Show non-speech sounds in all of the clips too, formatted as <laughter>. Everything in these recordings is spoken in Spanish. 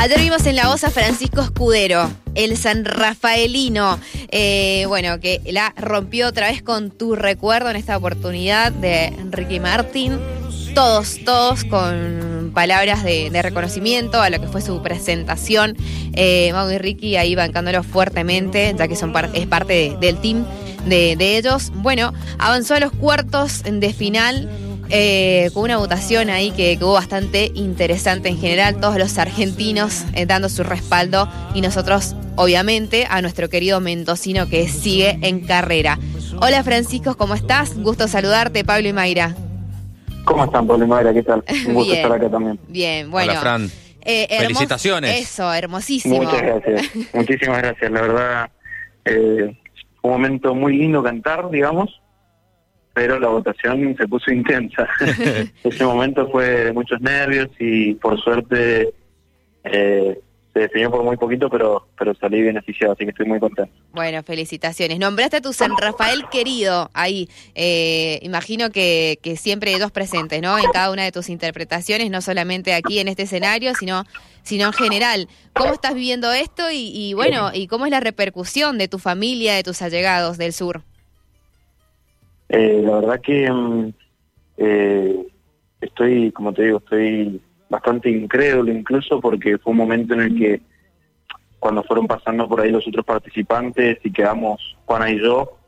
Ayer vimos en la voz a Francisco Escudero, el San Rafaelino, eh, bueno, que la rompió otra vez con tu recuerdo en esta oportunidad de Ricky Martin. Todos, todos con palabras de, reconocimiento a lo que fue su presentación. Eh, Mau y Ricky ahí bancándolo fuertemente, ya que son es parte de- del team de ellos. Bueno, avanzó a los cuartos de final. Eh, con una votación ahí que, que hubo bastante interesante en general, todos los argentinos eh, dando su respaldo y nosotros, obviamente, a nuestro querido mendocino que sigue en carrera. Hola Francisco, ¿cómo estás? Gusto saludarte, Pablo y Mayra. ¿Cómo están, Pablo y Mayra? ¿Qué tal? Un gusto Bien. estar acá también. Bien, bueno. Hola, Fran. eh, hermos- Felicitaciones. Eso, hermosísimo. Muchas gracias. <laughs> Muchísimas gracias. La verdad, eh, un momento muy lindo cantar, digamos, pero la votación se puso intensa. <laughs> Ese momento fue de muchos nervios y por suerte eh, se definió por muy poquito, pero pero salí beneficiado, así que estoy muy contento. Bueno, felicitaciones. Nombraste a tu San Rafael querido ahí. Eh, imagino que, que siempre dos presentes, ¿no? En cada una de tus interpretaciones, no solamente aquí en este escenario, sino, sino en general. ¿Cómo estás viviendo esto y, y bueno, y cómo es la repercusión de tu familia, de tus allegados del sur? Eh, la verdad que mm, eh, estoy, como te digo, estoy bastante incrédulo incluso porque fue un momento en el que cuando fueron pasando por ahí los otros participantes y quedamos Juana y yo,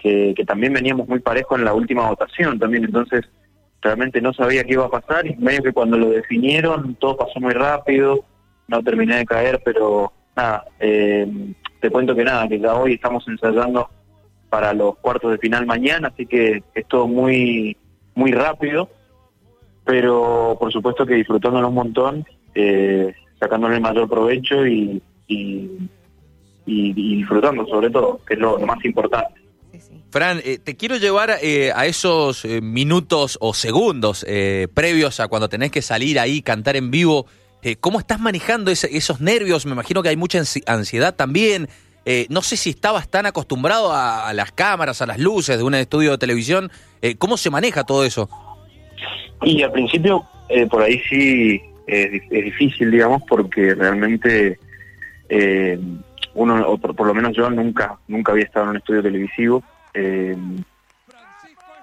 que, también veníamos muy parejos en la última votación también, entonces realmente no sabía qué iba a pasar y medio que cuando lo definieron todo pasó muy rápido, no terminé de caer, pero nada, eh, te cuento que nada, que ya hoy estamos ensayando para los cuartos de final mañana, así que es todo muy, muy rápido, pero por supuesto que disfrutándolo un montón, eh, sacándole el mayor provecho y, y, y- y disfrutando sobre todo, que es lo, lo más importante. Fran, eh, te quiero llevar eh, a esos eh, minutos o segundos eh, previos a cuando tenés que salir ahí, cantar en vivo. Eh, ¿Cómo estás manejando ese- esos nervios? Me imagino que hay mucha ansi- ansiedad también. Eh, no sé si estabas tan acostumbrado a, a las cámaras, a las luces de un estudio de televisión. Eh, ¿Cómo se maneja todo eso? Y al principio, eh, por ahí sí es, di- es difícil, digamos, porque realmente eh, uno, o por, por lo menos yo, nunca nunca había estado en un estudio televisivo. eh,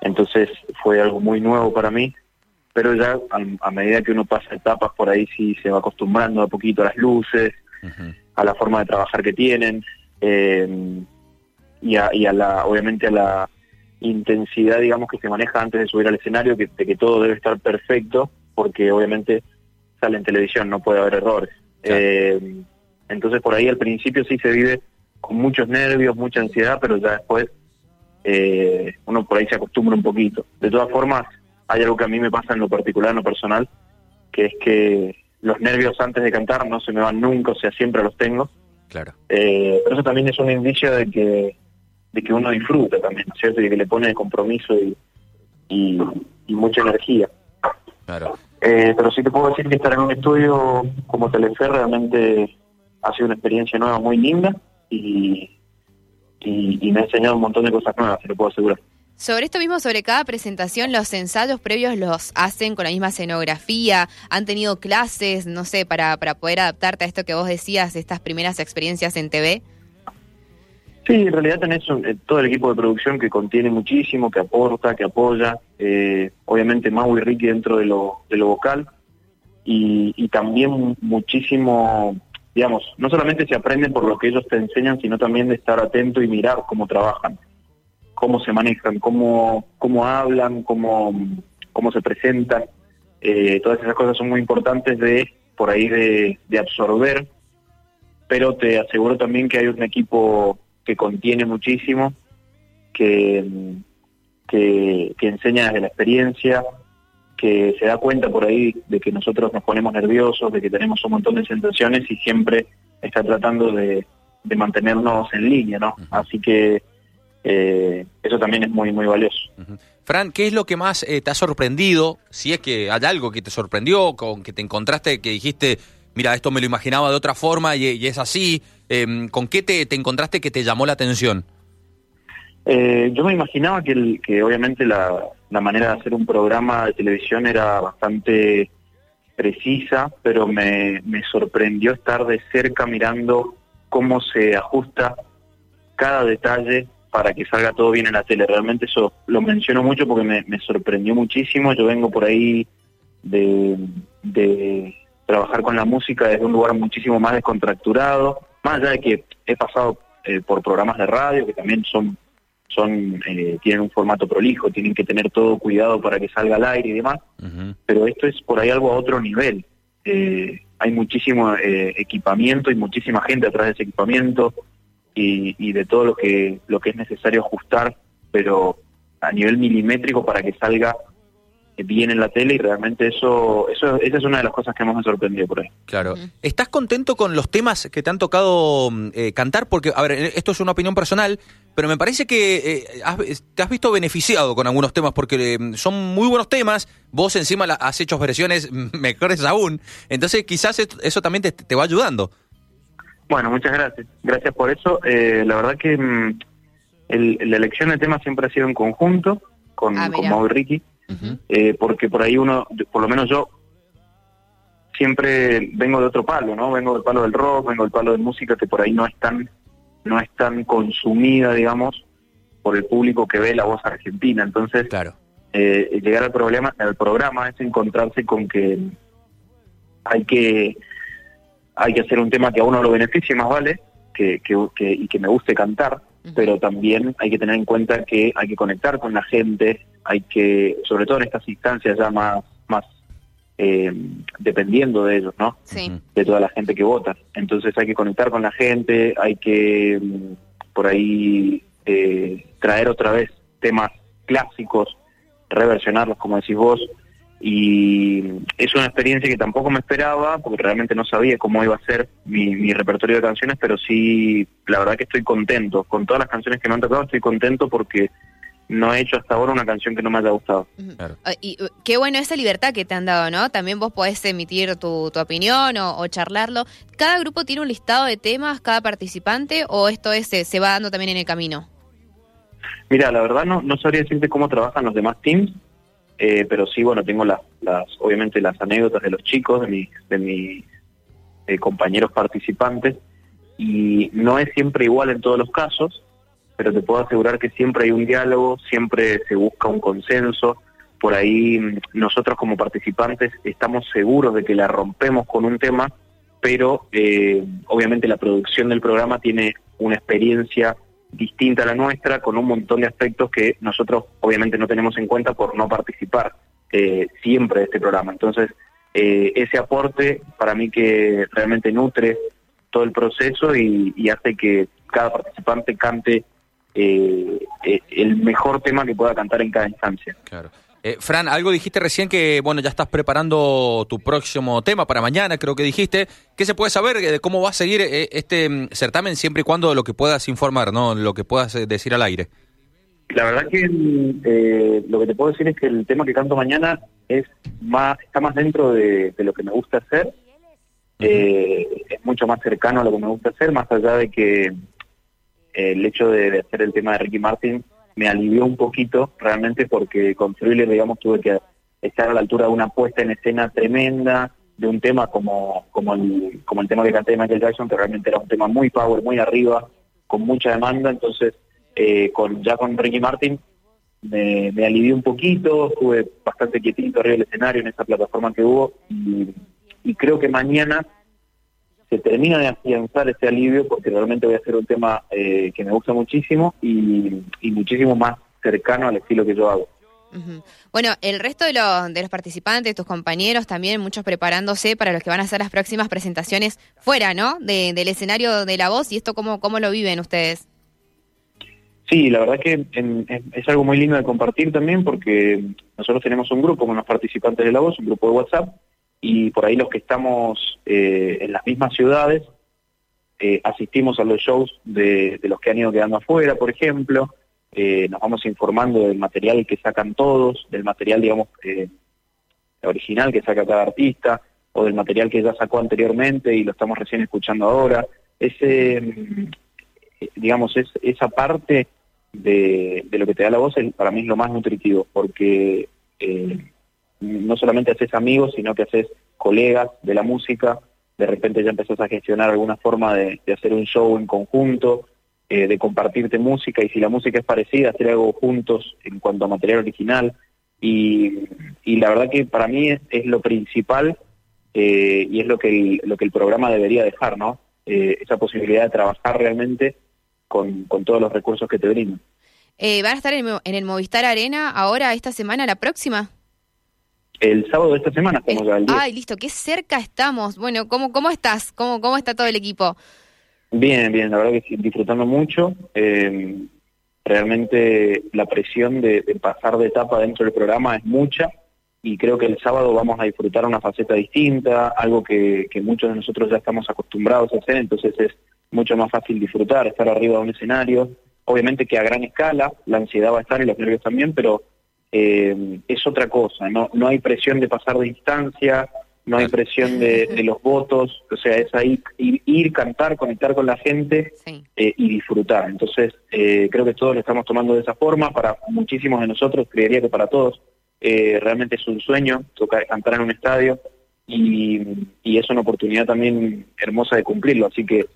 entonces fue algo muy nuevo para mí. Pero ya a, a medida que uno pasa etapas, por ahí sí se va acostumbrando a poquito a las luces, a la forma de trabajar que tienen eh, y, a, y a la obviamente a la intensidad digamos que se maneja antes de subir al escenario que, de que todo debe estar perfecto porque obviamente sale en televisión no puede haber errores Claro. Eh, entonces por ahí al principio sí se vive con muchos nervios mucha ansiedad pero ya después eh, uno por ahí se acostumbra un poquito de todas formas hay algo que a mí me pasa en lo particular en lo personal que es que los nervios antes de cantar no se me van nunca, o sea, siempre los tengo. Claro. Eh, pero eso también es un indicio de que de que uno disfruta también, ¿no es cierto? Y que le pone compromiso y, y, y mucha energía. Claro. Eh, pero sí te puedo decir que estar en un estudio como Telefe realmente ha sido una experiencia nueva muy linda y, y, y me ha enseñado un montón de cosas nuevas, te lo puedo asegurar. Sobre esto mismo, sobre cada presentación, los ensayos previos los hacen con la misma escenografía, han tenido clases, no sé, para, para poder adaptarte a esto que vos decías, estas primeras experiencias en TV. Sí, en realidad tenés un- eh, todo el equipo de producción que contiene muchísimo, que aporta, que apoya. eh, obviamente Mau y Ricky dentro de lo, de lo vocal. Y, y también muchísimo, digamos, no solamente se aprende por lo que ellos te enseñan, sino también de estar atento y mirar cómo trabajan, cómo se manejan, cómo, cómo hablan, cómo, cómo se presentan. Eh, todas esas cosas son muy importantes de, por ahí, de, de absorber pero te aseguro también que hay un equipo que contiene muchísimo, que, que, que enseña desde la experiencia, que se da cuenta por ahí de que nosotros nos ponemos nerviosos, de que tenemos un montón de sensaciones y siempre está tratando de, de mantenernos en línea, ¿no? Así que eh, eso también es muy, muy valioso. Fran, ¿qué es lo que más eh, te ha sorprendido? Si es que hay algo que te sorprendió, con que te encontraste, que dijiste, mira, esto me lo imaginaba de otra forma y, y es así. Em, ¿Con qué te, te encontraste que te llamó la atención? Eh, yo me imaginaba que, el- que obviamente la, la manera de hacer un programa de televisión era bastante precisa, pero me, me sorprendió estar de cerca mirando cómo se ajusta cada detalle para que salga todo bien en la tele. Realmente eso lo menciono mucho porque me, me sorprendió muchísimo. Yo vengo por ahí de, de trabajar con la música desde un lugar muchísimo más descontracturado, más allá de que he pasado eh, por programas de radio que también son son eh, tienen un formato prolijo, tienen que tener todo cuidado para que salga al aire y demás, pero esto es por ahí algo a otro nivel. Eh, hay muchísimo equipamiento y muchísima gente atrás de ese equipamiento y, y de todo lo que lo que es necesario ajustar, pero a nivel milimétrico para que salga bien en la tele y realmente eso, eso esa es una de las cosas que más me sorprendió por ahí. Claro. ¿Estás contento con los temas que te han tocado eh, cantar? Porque, a ver, eh, esto es una opinión personal, pero me parece que eh, te has visto beneficiado con algunos temas porque son muy buenos temas, vos encima has hecho versiones <laughs> mejores aún, entonces quizás eso también te, va ayudando. Bueno, muchas gracias. Gracias por eso. la verdad que mm, la elección de temas siempre ha sido en conjunto con, ah, con Mau y Ricky. Eh, porque por ahí uno, por lo menos yo, siempre vengo de otro palo, ¿no? Vengo del palo del rock, vengo del palo de música que por ahí no es tan, no es tan consumida, digamos, por el público que ve la voz argentina. Entonces, claro. eh, llegar al problema, al programa es encontrarse con que hay que hay que hacer un tema que a uno lo beneficie más vale que, que, que y que me guste cantar pero también hay que tener en cuenta que hay que conectar con la gente, hay que, sobre todo en estas instancias ya más, más eh, dependiendo de ellos, ¿no? Sí. De toda la gente que vota. Entonces hay que conectar con la gente, hay que mm, por ahí eh, traer otra vez temas clásicos, reversionarlos, como decís vos, y es una experiencia que tampoco me esperaba porque realmente no sabía cómo iba a ser mi, repertorio de canciones, pero sí, la verdad que estoy contento. Con todas las canciones que me han tocado estoy contento porque no he hecho hasta ahora una canción que no me haya gustado. Ah, y uh, qué bueno esa libertad que te han dado, ¿no? También vos podés emitir tu, tu opinión o, charlarlo. ¿Cada grupo tiene un listado de temas, cada participante, o esto es, se, va dando también en el camino? Mira, la verdad no, no sabría decirte cómo trabajan los demás teams, eh, pero sí, bueno, tengo las, las, obviamente las anécdotas de los chicos, de mis, de mis eh, compañeros participantes, y no es siempre igual en todos los casos, pero te puedo asegurar que siempre hay un diálogo, siempre se busca un consenso, por ahí mm, nosotros como participantes estamos seguros de que la rompemos con un tema, pero eh, obviamente la producción del programa tiene una experiencia distinta a la nuestra, con un montón de aspectos que nosotros obviamente no tenemos en cuenta por no participar eh, siempre de este programa. Entonces, eh, ese aporte para mí que realmente nutre todo el proceso y, hace que cada participante cante eh, el mejor tema que pueda cantar en cada instancia. Eh, Fran, algo dijiste recién que, bueno, ya estás preparando tu próximo tema para mañana, creo que dijiste. ¿Qué se puede saber de cómo va a seguir eh, este mm, certamen siempre y cuando lo que puedas informar, no lo que puedas eh, decir al aire? La verdad que lo que te puedo decir es que el tema que canto mañana es más está más dentro de, lo que me gusta hacer. es mucho más cercano a lo que me gusta hacer, más allá de que el hecho de hacer el tema de Ricky Martin me alivió un poquito realmente porque con Thriller, digamos, tuve que estar a la altura de una puesta en escena tremenda, de un tema como, como, el, como el tema que canté de Michael Jackson, que realmente era un tema muy power, muy arriba, con mucha demanda, entonces eh, con ya con Ricky Martin me, me alivié un poquito, estuve bastante quietito arriba del escenario en esa plataforma que hubo y, y creo que mañana se termina de afianzar ese alivio porque realmente voy a hacer un tema eh, que me gusta muchísimo y, muchísimo más cercano al estilo que yo hago. Bueno, el resto de los, de los participantes, tus compañeros también, muchos preparándose para los que van a hacer las próximas presentaciones fuera, ¿no? del escenario de la voz y esto cómo, cómo lo viven ustedes. Sí, la verdad que es algo muy lindo de compartir también porque nosotros tenemos un grupo con los participantes de la voz, un grupo de WhatsApp, y por ahí los que estamos eh, en las mismas ciudades eh, asistimos a los shows de, los que han ido quedando afuera, por ejemplo, eh, nos vamos informando del material que sacan todos, del material, digamos, original que saca cada artista, o del material que ya sacó anteriormente y lo estamos recién escuchando ahora. Ese, digamos, es, esa parte de, de lo que te da la voz para mí es lo más nutritivo, porque solamente haces amigos, sino que haces colegas de la música, de repente ya empezás a gestionar alguna forma de, hacer un show en conjunto, eh, de compartirte música, y si la música es parecida, hacer algo juntos en cuanto a material original. Y, la verdad que para mí es, lo principal eh, y es lo que, el, lo que el programa debería dejar, ¿no? Eh, esa posibilidad de trabajar realmente con, con todos los recursos que te brindan. ¿Van a estar en el Movistar Arena ahora, esta semana, la próxima? El sábado de esta semana estamos ya Ay, listo, qué cerca estamos. Bueno, ¿cómo, cómo estás? ¿Cómo, ¿Cómo está todo el equipo? Bien, bien, la verdad que sí, disfrutando mucho. Eh, realmente la presión de, pasar de etapa dentro del programa es mucha y creo que el sábado vamos a disfrutar una faceta distinta, algo que, que muchos de nosotros ya estamos acostumbrados a hacer, entonces es mucho más fácil disfrutar, estar arriba de un escenario. Obviamente que a gran escala, la ansiedad va a estar y los nervios también, pero eh, es otra cosa, no, no hay presión de pasar de instancia, no hay presión de, los votos, o sea, es ahí ir, cantar, conectar con la gente eh, y disfrutar. Entonces, eh, creo que todos lo estamos tomando de esa forma, para muchísimos de nosotros, creería que para todos, realmente es un sueño tocar, cantar en un estadio y, es una oportunidad también hermosa de cumplirlo, así que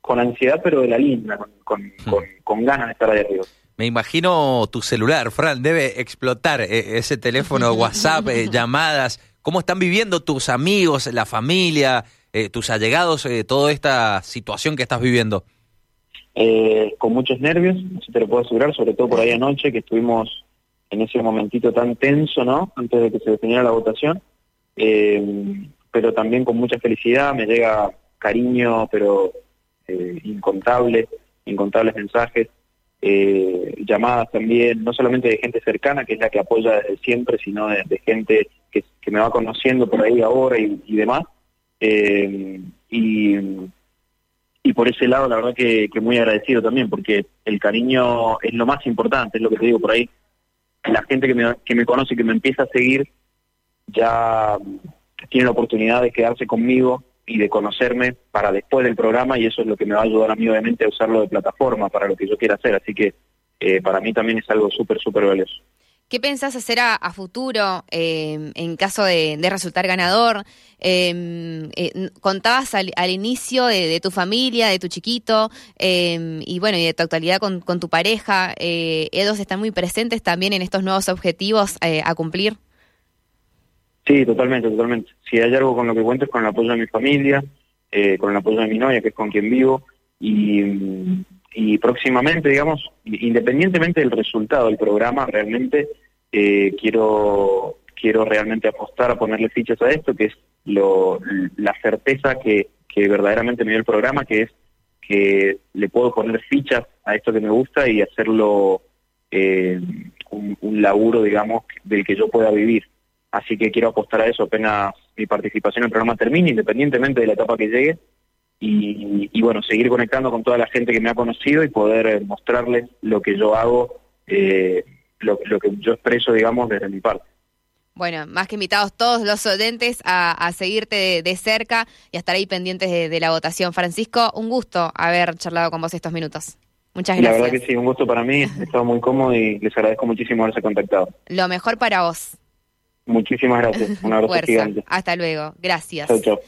con ansiedad pero de la linda, con, con, con ganas de estar ahí arriba. Me imagino tu celular, Fran, debe explotar eh, ese teléfono, WhatsApp, eh, <laughs> llamadas. ¿Cómo están viviendo tus amigos, la familia, eh, tus allegados, toda esta situación que estás viviendo? con muchos nervios, si te lo puedo asegurar, sobre todo por ahí anoche, que estuvimos en ese momentito tan tenso, ¿no? Antes de que se definiera la votación. pero también con mucha felicidad, me llega cariño, pero incontable, incontables mensajes eh, llamadas también, no solamente de gente cercana, que es la que apoya siempre, sino de, gente que, me va conociendo por ahí ahora y, demás. Eh, y, y por ese lado, la verdad que, muy agradecido también, porque el cariño es lo más importante, es lo que te digo por ahí. La gente que me, que me conoce y que me empieza a seguir ya tiene la oportunidad de quedarse conmigo y de conocerme para después del programa y eso es lo que me va a ayudar a mí obviamente a usarlo de plataforma para lo que yo quiera hacer. Así que eh, para mí también es algo súper, súper valioso. ¿Qué pensás hacer a, futuro eh, en caso de, resultar ganador? Em, eh, contabas al, inicio de, tu familia, de tu chiquito, em, y bueno, y de tu actualidad con, con tu pareja. ¿Ellos están muy presentes también en estos nuevos objetivos a cumplir? Sí, totalmente, totalmente. Si hay algo con lo que cuento es con el apoyo de mi familia, eh, con el apoyo de mi novia, que es con quien vivo, y, próximamente, digamos, independientemente del resultado del programa, realmente eh, quiero quiero realmente apostar a ponerle fichas a esto, que es lo, la certeza que, que verdaderamente me dio el programa, que es que le puedo poner fichas a esto que me gusta y hacerlo eh, un, un laburo, digamos, del que yo pueda vivir. Así que quiero apostar a eso apenas mi participación en el programa termine, independientemente de la etapa que llegue. Y, bueno, seguir conectando con toda la gente que me ha conocido y poder eh, mostrarles lo que yo hago, eh, lo, que yo expreso, digamos, desde mi parte. Bueno, más que invitados todos los oyentes a, seguirte de, cerca y a estar ahí pendientes de, la votación. Francisco, un gusto haber charlado con vos estos minutos. Muchas gracias. La verdad que sí, un gusto para mí. He estado muy cómodo y les agradezco muchísimo haberse contactado. Lo mejor para vos. Muchísimas gracias. <laughs> Un abrazo gigante. Hasta luego. Gracias. Chau, chau.